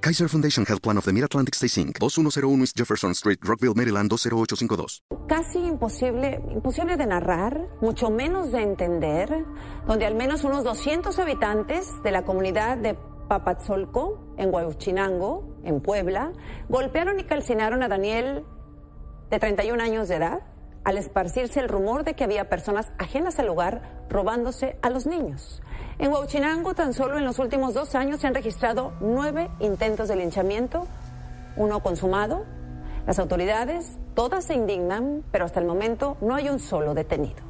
Kaiser Foundation Health Plan of the Mid-Atlantic Stay Inc. 2101 East Jefferson Street, Rockville, Maryland 20852. Casi imposible, imposible de narrar, mucho menos de entender, donde al menos unos 200 habitantes de la comunidad de Papatzolco, en Huachinango, en Puebla, golpearon y calcinaron a Daniel, de 31 años de edad, al esparcirse el rumor de que había personas ajenas al lugar robándose a los niños. En Huachinango, tan solo en los últimos dos años se han registrado nueve intentos de linchamiento, uno consumado. Las autoridades, todas se indignan, pero hasta el momento no hay un solo detenido.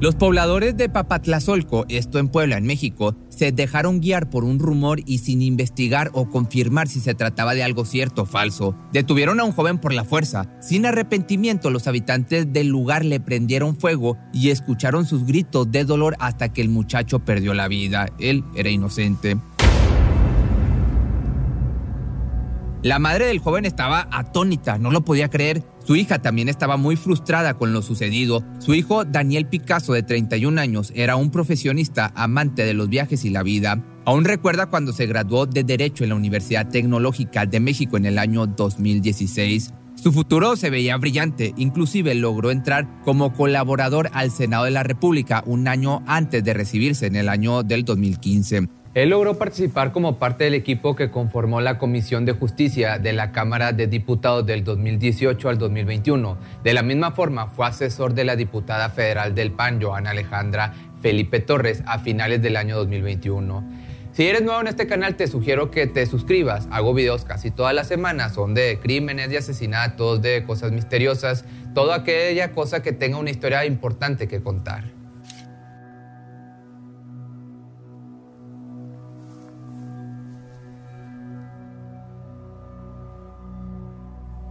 Los pobladores de Papatlazolco, esto en Puebla, en México, se dejaron guiar por un rumor y sin investigar o confirmar si se trataba de algo cierto o falso. Detuvieron a un joven por la fuerza. Sin arrepentimiento, los habitantes del lugar le prendieron fuego y escucharon sus gritos de dolor hasta que el muchacho perdió la vida. Él era inocente. La madre del joven estaba atónita, no lo podía creer. Su hija también estaba muy frustrada con lo sucedido. Su hijo, Daniel Picasso, de 31 años, era un profesionista amante de los viajes y la vida. Aún recuerda cuando se graduó de Derecho en la Universidad Tecnológica de México en el año 2016. Su futuro se veía brillante, inclusive logró entrar como colaborador al Senado de la República un año antes de recibirse en el año del 2015. Él logró participar como parte del equipo que conformó la Comisión de Justicia de la Cámara de Diputados del 2018 al 2021. De la misma forma, fue asesor de la diputada federal del PAN, Joana Alejandra Felipe Torres, a finales del año 2021. Si eres nuevo en este canal, te sugiero que te suscribas. Hago videos casi todas las semanas, son de crímenes, de asesinatos, de cosas misteriosas, toda aquella cosa que tenga una historia importante que contar.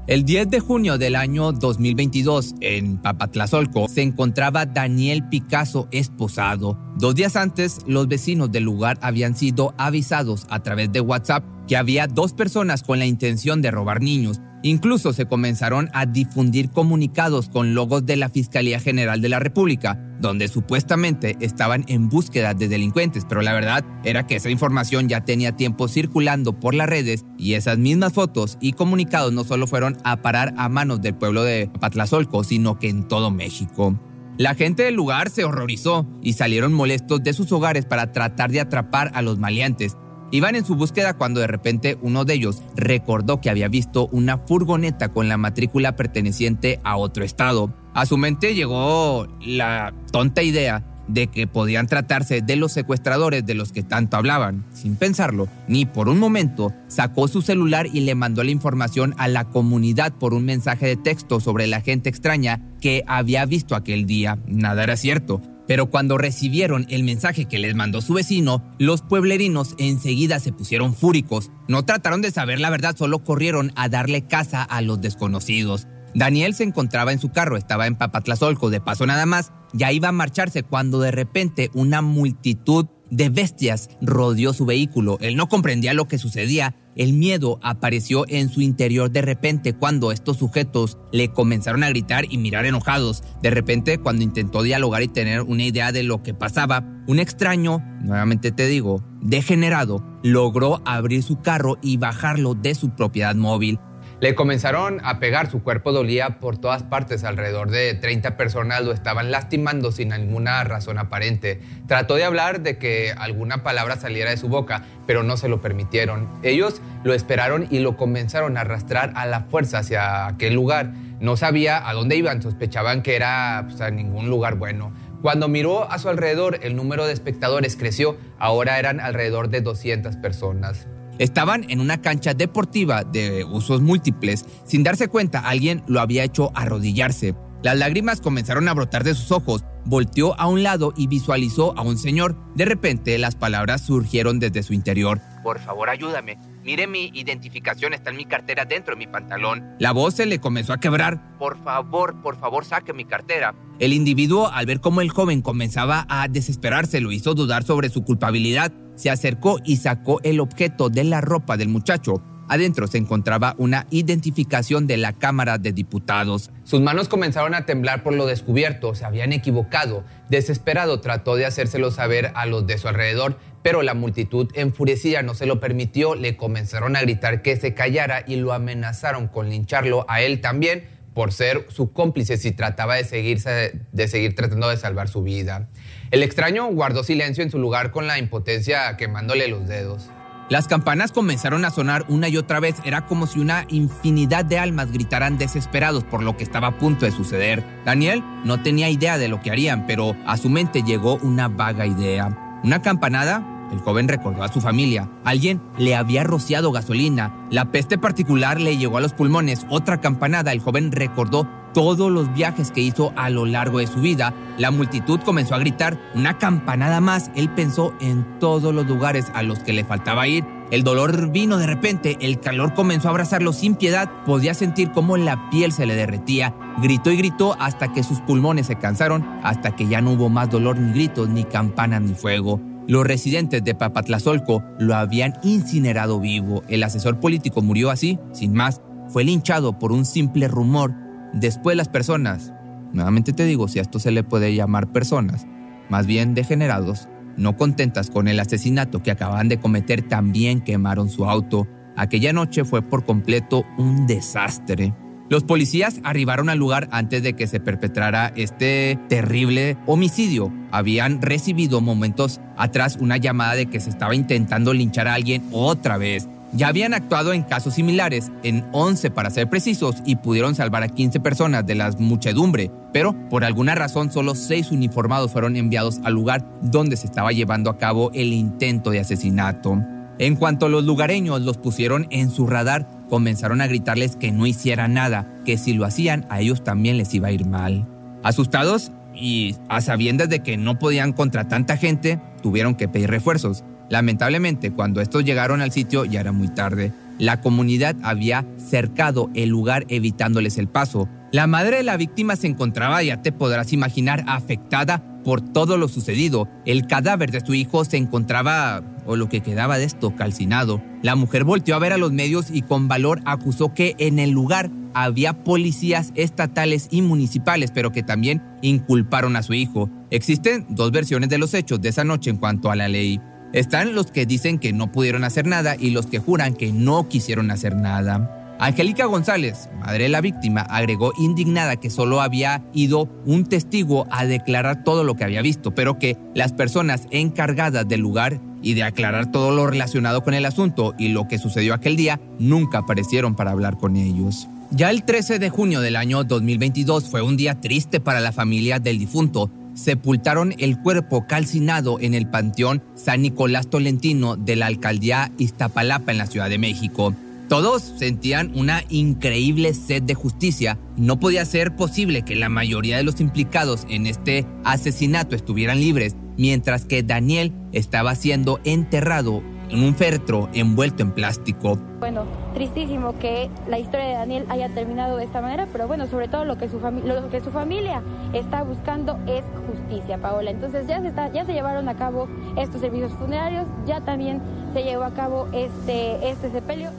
El 10 de junio del año 2022, en Papatlazolco, se encontraba Daniel Picasso esposado. Dos días antes, los vecinos del lugar habían sido avisados a través de WhatsApp que había dos personas con la intención de robar niños. Incluso se comenzaron a difundir comunicados con logos de la Fiscalía General de la República, donde supuestamente estaban en búsqueda de delincuentes, pero la verdad era que esa información ya tenía tiempo circulando por las redes y esas mismas fotos y comunicados no solo fueron a parar a manos del pueblo de Patlazolco, sino que en todo México. La gente del lugar se horrorizó y salieron molestos de sus hogares para tratar de atrapar a los maleantes, Iban en su búsqueda cuando de repente uno de ellos recordó que había visto una furgoneta con la matrícula perteneciente a otro estado. A su mente llegó la tonta idea de que podían tratarse de los secuestradores de los que tanto hablaban. Sin pensarlo, ni por un momento, sacó su celular y le mandó la información a la comunidad por un mensaje de texto sobre la gente extraña que había visto aquel día. Nada era cierto. Pero cuando recibieron el mensaje que les mandó su vecino, los pueblerinos enseguida se pusieron fúricos. No trataron de saber la verdad, solo corrieron a darle casa a los desconocidos. Daniel se encontraba en su carro, estaba en Papatlazolco, de paso nada más, ya iba a marcharse cuando de repente una multitud de bestias rodeó su vehículo. Él no comprendía lo que sucedía el miedo apareció en su interior de repente cuando estos sujetos le comenzaron a gritar y mirar enojados. De repente, cuando intentó dialogar y tener una idea de lo que pasaba, un extraño, nuevamente te digo, degenerado, logró abrir su carro y bajarlo de su propiedad móvil. Le comenzaron a pegar, su cuerpo dolía por todas partes, alrededor de 30 personas lo estaban lastimando sin ninguna razón aparente. Trató de hablar de que alguna palabra saliera de su boca, pero no se lo permitieron. Ellos lo esperaron y lo comenzaron a arrastrar a la fuerza hacia aquel lugar. No sabía a dónde iban, sospechaban que era pues, a ningún lugar bueno. Cuando miró a su alrededor, el número de espectadores creció, ahora eran alrededor de 200 personas. Estaban en una cancha deportiva de usos múltiples. Sin darse cuenta, alguien lo había hecho arrodillarse. Las lágrimas comenzaron a brotar de sus ojos. Volteó a un lado y visualizó a un señor. De repente, las palabras surgieron desde su interior. Por favor, ayúdame. Mire mi identificación, está en mi cartera dentro de mi pantalón. La voz se le comenzó a quebrar. Por favor, por favor, saque mi cartera. El individuo, al ver cómo el joven comenzaba a desesperarse, lo hizo dudar sobre su culpabilidad se acercó y sacó el objeto de la ropa del muchacho. Adentro se encontraba una identificación de la Cámara de Diputados. Sus manos comenzaron a temblar por lo descubierto, se habían equivocado. Desesperado trató de hacérselo saber a los de su alrededor, pero la multitud enfurecida no se lo permitió, le comenzaron a gritar que se callara y lo amenazaron con lincharlo a él también por ser su cómplice si trataba de, seguirse, de seguir tratando de salvar su vida. El extraño guardó silencio en su lugar con la impotencia quemándole los dedos. Las campanas comenzaron a sonar una y otra vez. Era como si una infinidad de almas gritaran desesperados por lo que estaba a punto de suceder. Daniel no tenía idea de lo que harían, pero a su mente llegó una vaga idea. Una campanada el joven recordó a su familia. Alguien le había rociado gasolina. La peste particular le llegó a los pulmones. Otra campanada. El joven recordó todos los viajes que hizo a lo largo de su vida. La multitud comenzó a gritar una campanada más. Él pensó en todos los lugares a los que le faltaba ir. El dolor vino de repente, el calor comenzó a abrazarlo sin piedad, podía sentir cómo la piel se le derretía. Gritó y gritó hasta que sus pulmones se cansaron, hasta que ya no hubo más dolor ni gritos, ni campanas ni fuego. Los residentes de Papatlazolco lo habían incinerado vivo. El asesor político murió así, sin más. Fue linchado por un simple rumor. Después las personas, nuevamente te digo, si a esto se le puede llamar personas, más bien degenerados, no contentas con el asesinato que acaban de cometer, también quemaron su auto. Aquella noche fue por completo un desastre. Los policías arribaron al lugar antes de que se perpetrara este terrible homicidio. Habían recibido momentos atrás una llamada de que se estaba intentando linchar a alguien otra vez. Ya habían actuado en casos similares, en 11 para ser precisos, y pudieron salvar a 15 personas de la muchedumbre, pero por alguna razón solo 6 uniformados fueron enviados al lugar donde se estaba llevando a cabo el intento de asesinato. En cuanto los lugareños los pusieron en su radar, comenzaron a gritarles que no hicieran nada, que si lo hacían a ellos también les iba a ir mal. Asustados y a sabiendas de que no podían contra tanta gente, tuvieron que pedir refuerzos. Lamentablemente, cuando estos llegaron al sitio ya era muy tarde. La comunidad había cercado el lugar evitándoles el paso. La madre de la víctima se encontraba, ya te podrás imaginar, afectada por todo lo sucedido. El cadáver de su hijo se encontraba, o lo que quedaba de esto, calcinado. La mujer volteó a ver a los medios y con valor acusó que en el lugar había policías estatales y municipales, pero que también inculparon a su hijo. Existen dos versiones de los hechos de esa noche en cuanto a la ley. Están los que dicen que no pudieron hacer nada y los que juran que no quisieron hacer nada. Angélica González, madre de la víctima, agregó indignada que solo había ido un testigo a declarar todo lo que había visto, pero que las personas encargadas del lugar y de aclarar todo lo relacionado con el asunto y lo que sucedió aquel día nunca aparecieron para hablar con ellos. Ya el 13 de junio del año 2022 fue un día triste para la familia del difunto. Sepultaron el cuerpo calcinado en el Panteón San Nicolás Tolentino de la alcaldía Iztapalapa en la Ciudad de México. Todos sentían una increíble sed de justicia. No podía ser posible que la mayoría de los implicados en este asesinato estuvieran libres, mientras que Daniel estaba siendo enterrado en un féretro envuelto en plástico. Bueno, tristísimo que la historia de Daniel haya terminado de esta manera, pero bueno, sobre todo lo que su, lo que su familia está buscando es justicia, Paola. Entonces ya se, está, ya se llevaron a cabo estos servicios funerarios, ya también se llevó a cabo este, este sepelio.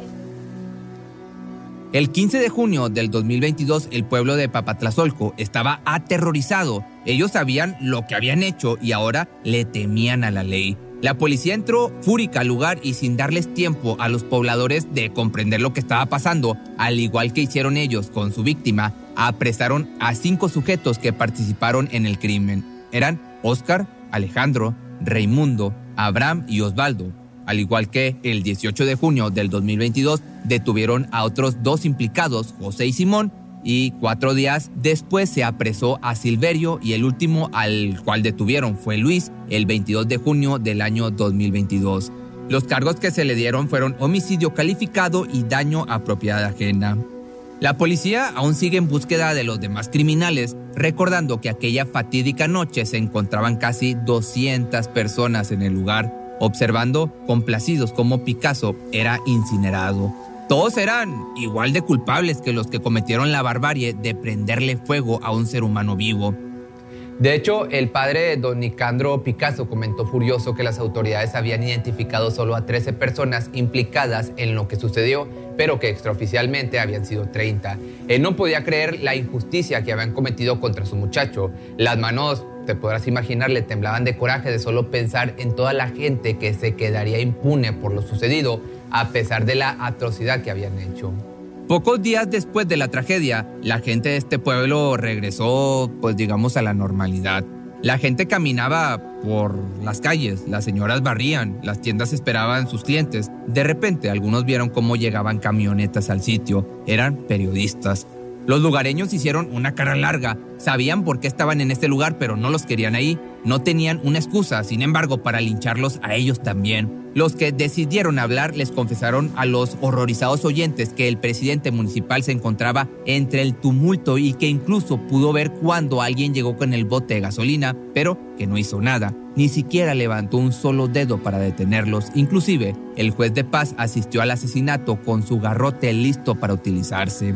El 15 de junio del 2022, el pueblo de Papatlazolco estaba aterrorizado. Ellos sabían lo que habían hecho y ahora le temían a la ley. La policía entró fúrica al lugar y sin darles tiempo a los pobladores de comprender lo que estaba pasando, al igual que hicieron ellos con su víctima, apresaron a cinco sujetos que participaron en el crimen. Eran Oscar, Alejandro, Raimundo, Abraham y Osvaldo. Al igual que el 18 de junio del 2022, detuvieron a otros dos implicados, José y Simón, y cuatro días después se apresó a Silverio y el último al cual detuvieron fue Luis el 22 de junio del año 2022. Los cargos que se le dieron fueron homicidio calificado y daño a propiedad ajena. La policía aún sigue en búsqueda de los demás criminales, recordando que aquella fatídica noche se encontraban casi 200 personas en el lugar, observando complacidos como Picasso era incinerado. Todos eran igual de culpables que los que cometieron la barbarie de prenderle fuego a un ser humano vivo. De hecho, el padre de don Nicandro Picasso comentó furioso que las autoridades habían identificado solo a 13 personas implicadas en lo que sucedió, pero que extraoficialmente habían sido 30. Él no podía creer la injusticia que habían cometido contra su muchacho. Las manos, te podrás imaginar, le temblaban de coraje de solo pensar en toda la gente que se quedaría impune por lo sucedido, a pesar de la atrocidad que habían hecho. Pocos días después de la tragedia, la gente de este pueblo regresó, pues digamos, a la normalidad. La gente caminaba por las calles, las señoras barrían, las tiendas esperaban sus clientes. De repente, algunos vieron cómo llegaban camionetas al sitio. Eran periodistas. Los lugareños hicieron una cara larga. Sabían por qué estaban en este lugar, pero no los querían ahí. No tenían una excusa, sin embargo, para lincharlos a ellos también. Los que decidieron hablar les confesaron a los horrorizados oyentes que el presidente municipal se encontraba entre el tumulto y que incluso pudo ver cuando alguien llegó con el bote de gasolina, pero que no hizo nada. Ni siquiera levantó un solo dedo para detenerlos. Inclusive, el juez de paz asistió al asesinato con su garrote listo para utilizarse.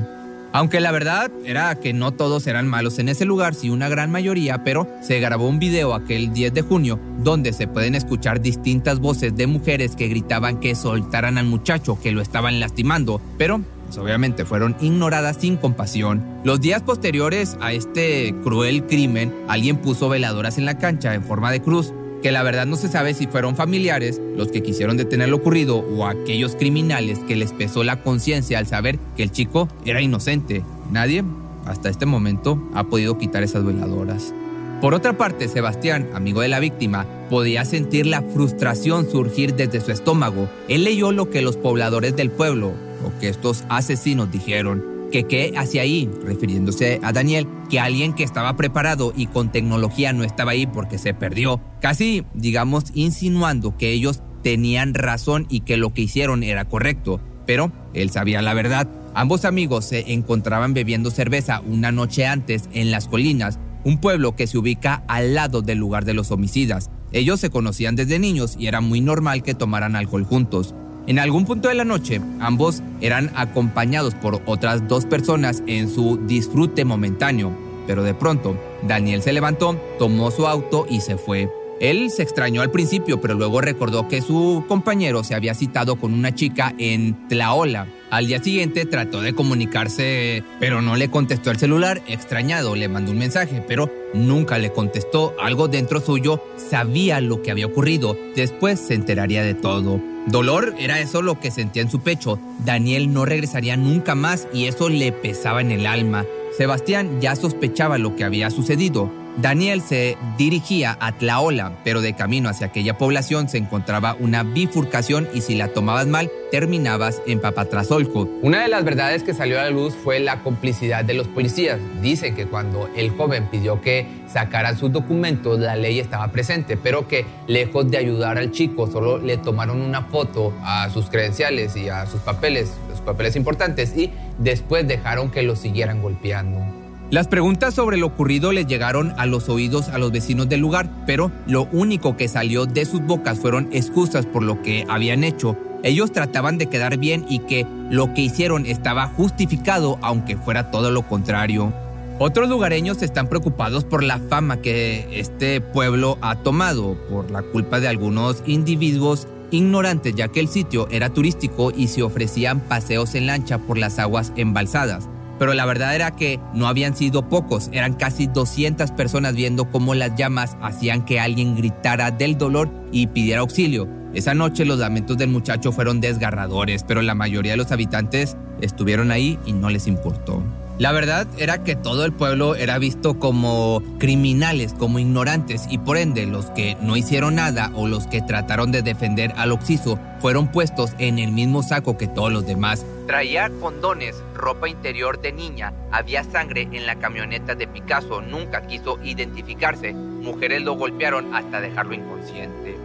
Aunque la verdad era que no todos eran malos en ese lugar, sí una gran mayoría, pero se grabó un video aquel 10 de junio donde se pueden escuchar distintas voces de mujeres que gritaban que soltaran al muchacho que lo estaban lastimando, pero pues, obviamente fueron ignoradas sin compasión. Los días posteriores a este cruel crimen, alguien puso veladoras en la cancha en forma de cruz que la verdad no se sabe si fueron familiares los que quisieron detener lo ocurrido o aquellos criminales que les pesó la conciencia al saber que el chico era inocente. Nadie, hasta este momento, ha podido quitar esas veladoras. Por otra parte, Sebastián, amigo de la víctima, podía sentir la frustración surgir desde su estómago. Él leyó lo que los pobladores del pueblo, o que estos asesinos dijeron, que qué hacia ahí, refiriéndose a Daniel, que alguien que estaba preparado y con tecnología no estaba ahí porque se perdió, casi, digamos, insinuando que ellos tenían razón y que lo que hicieron era correcto, pero él sabía la verdad. Ambos amigos se encontraban bebiendo cerveza una noche antes en las colinas, un pueblo que se ubica al lado del lugar de los homicidas. Ellos se conocían desde niños y era muy normal que tomaran alcohol juntos. En algún punto de la noche, ambos eran acompañados por otras dos personas en su disfrute momentáneo, pero de pronto, Daniel se levantó, tomó su auto y se fue. Él se extrañó al principio, pero luego recordó que su compañero se había citado con una chica en Tlaola. Al día siguiente trató de comunicarse, pero no le contestó el celular. Extrañado, le mandó un mensaje, pero nunca le contestó. Algo dentro suyo sabía lo que había ocurrido. Después se enteraría de todo. Dolor era eso lo que sentía en su pecho. Daniel no regresaría nunca más y eso le pesaba en el alma. Sebastián ya sospechaba lo que había sucedido. Daniel se dirigía a Tlaola, pero de camino hacia aquella población se encontraba una bifurcación y si la tomabas mal, terminabas en Papatlazolco. Una de las verdades que salió a la luz fue la complicidad de los policías. Dicen que cuando el joven pidió que sacaran sus documentos, la ley estaba presente, pero que lejos de ayudar al chico, solo le tomaron una foto a sus credenciales y a sus papeles, sus papeles importantes, y después dejaron que lo siguieran golpeando. Las preguntas sobre lo ocurrido les llegaron a los oídos a los vecinos del lugar, pero lo único que salió de sus bocas fueron excusas por lo que habían hecho. Ellos trataban de quedar bien y que lo que hicieron estaba justificado, aunque fuera todo lo contrario. Otros lugareños están preocupados por la fama que este pueblo ha tomado, por la culpa de algunos individuos ignorantes ya que el sitio era turístico y se ofrecían paseos en lancha por las aguas embalsadas. Pero la verdad era que no habían sido pocos, eran casi 200 personas viendo cómo las llamas hacían que alguien gritara del dolor y pidiera auxilio. Esa noche los lamentos del muchacho fueron desgarradores, pero la mayoría de los habitantes estuvieron ahí y no les importó. La verdad era que todo el pueblo era visto como criminales, como ignorantes y por ende los que no hicieron nada o los que trataron de defender al Oxiso fueron puestos en el mismo saco que todos los demás. Traía condones, ropa interior de niña, había sangre en la camioneta de Picasso, nunca quiso identificarse. Mujeres lo golpearon hasta dejarlo inconsciente.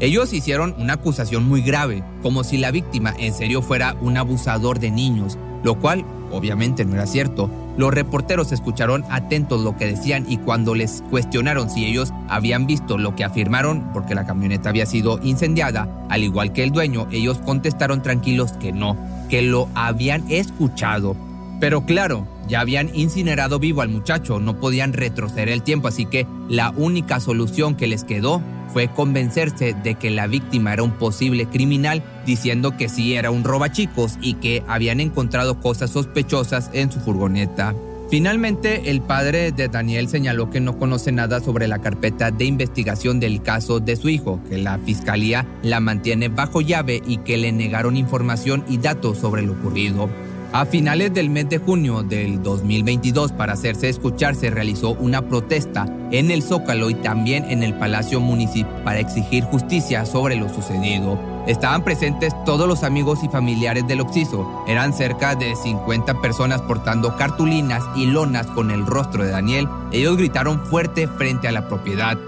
Ellos hicieron una acusación muy grave, como si la víctima en serio fuera un abusador de niños, lo cual obviamente no era cierto. Los reporteros escucharon atentos lo que decían y cuando les cuestionaron si ellos habían visto lo que afirmaron, porque la camioneta había sido incendiada, al igual que el dueño, ellos contestaron tranquilos que no, que lo habían escuchado. Pero claro, ya habían incinerado vivo al muchacho, no podían retroceder el tiempo, así que la única solución que les quedó fue convencerse de que la víctima era un posible criminal, diciendo que sí era un robachicos y que habían encontrado cosas sospechosas en su furgoneta. Finalmente, el padre de Daniel señaló que no conoce nada sobre la carpeta de investigación del caso de su hijo, que la fiscalía la mantiene bajo llave y que le negaron información y datos sobre lo ocurrido. A finales del mes de junio del 2022, para hacerse escuchar, se realizó una protesta en el Zócalo y también en el Palacio Municipal para exigir justicia sobre lo sucedido. Estaban presentes todos los amigos y familiares del Oxiso. Eran cerca de 50 personas portando cartulinas y lonas con el rostro de Daniel. Ellos gritaron fuerte frente a la propiedad.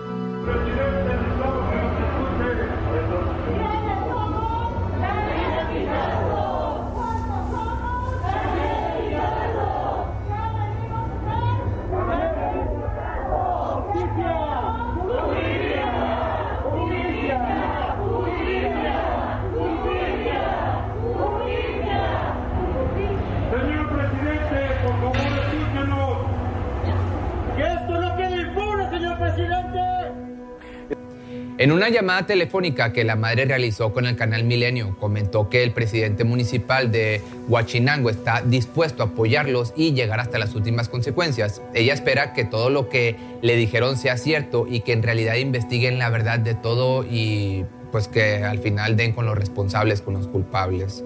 En una llamada telefónica que la madre realizó con el canal Milenio, comentó que el presidente municipal de Huachinango está dispuesto a apoyarlos y llegar hasta las últimas consecuencias. Ella espera que todo lo que le dijeron sea cierto y que en realidad investiguen la verdad de todo y pues que al final den con los responsables, con los culpables.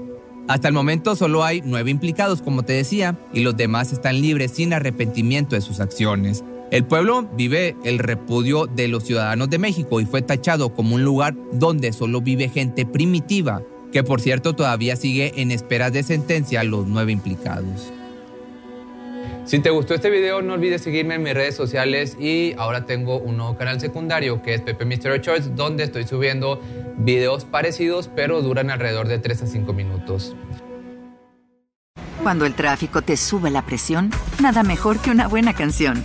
Hasta el momento solo hay nueve implicados, como te decía, y los demás están libres sin arrepentimiento de sus acciones. El pueblo vive el repudio de los ciudadanos de México y fue tachado como un lugar donde solo vive gente primitiva, que por cierto todavía sigue en espera de sentencia a los nueve implicados. Si te gustó este video, no olvides seguirme en mis redes sociales y ahora tengo un nuevo canal secundario que es Pepe Mystery Choice, donde estoy subiendo videos parecidos, pero duran alrededor de 3 a 5 minutos. Cuando el tráfico te sube la presión, nada mejor que una buena canción.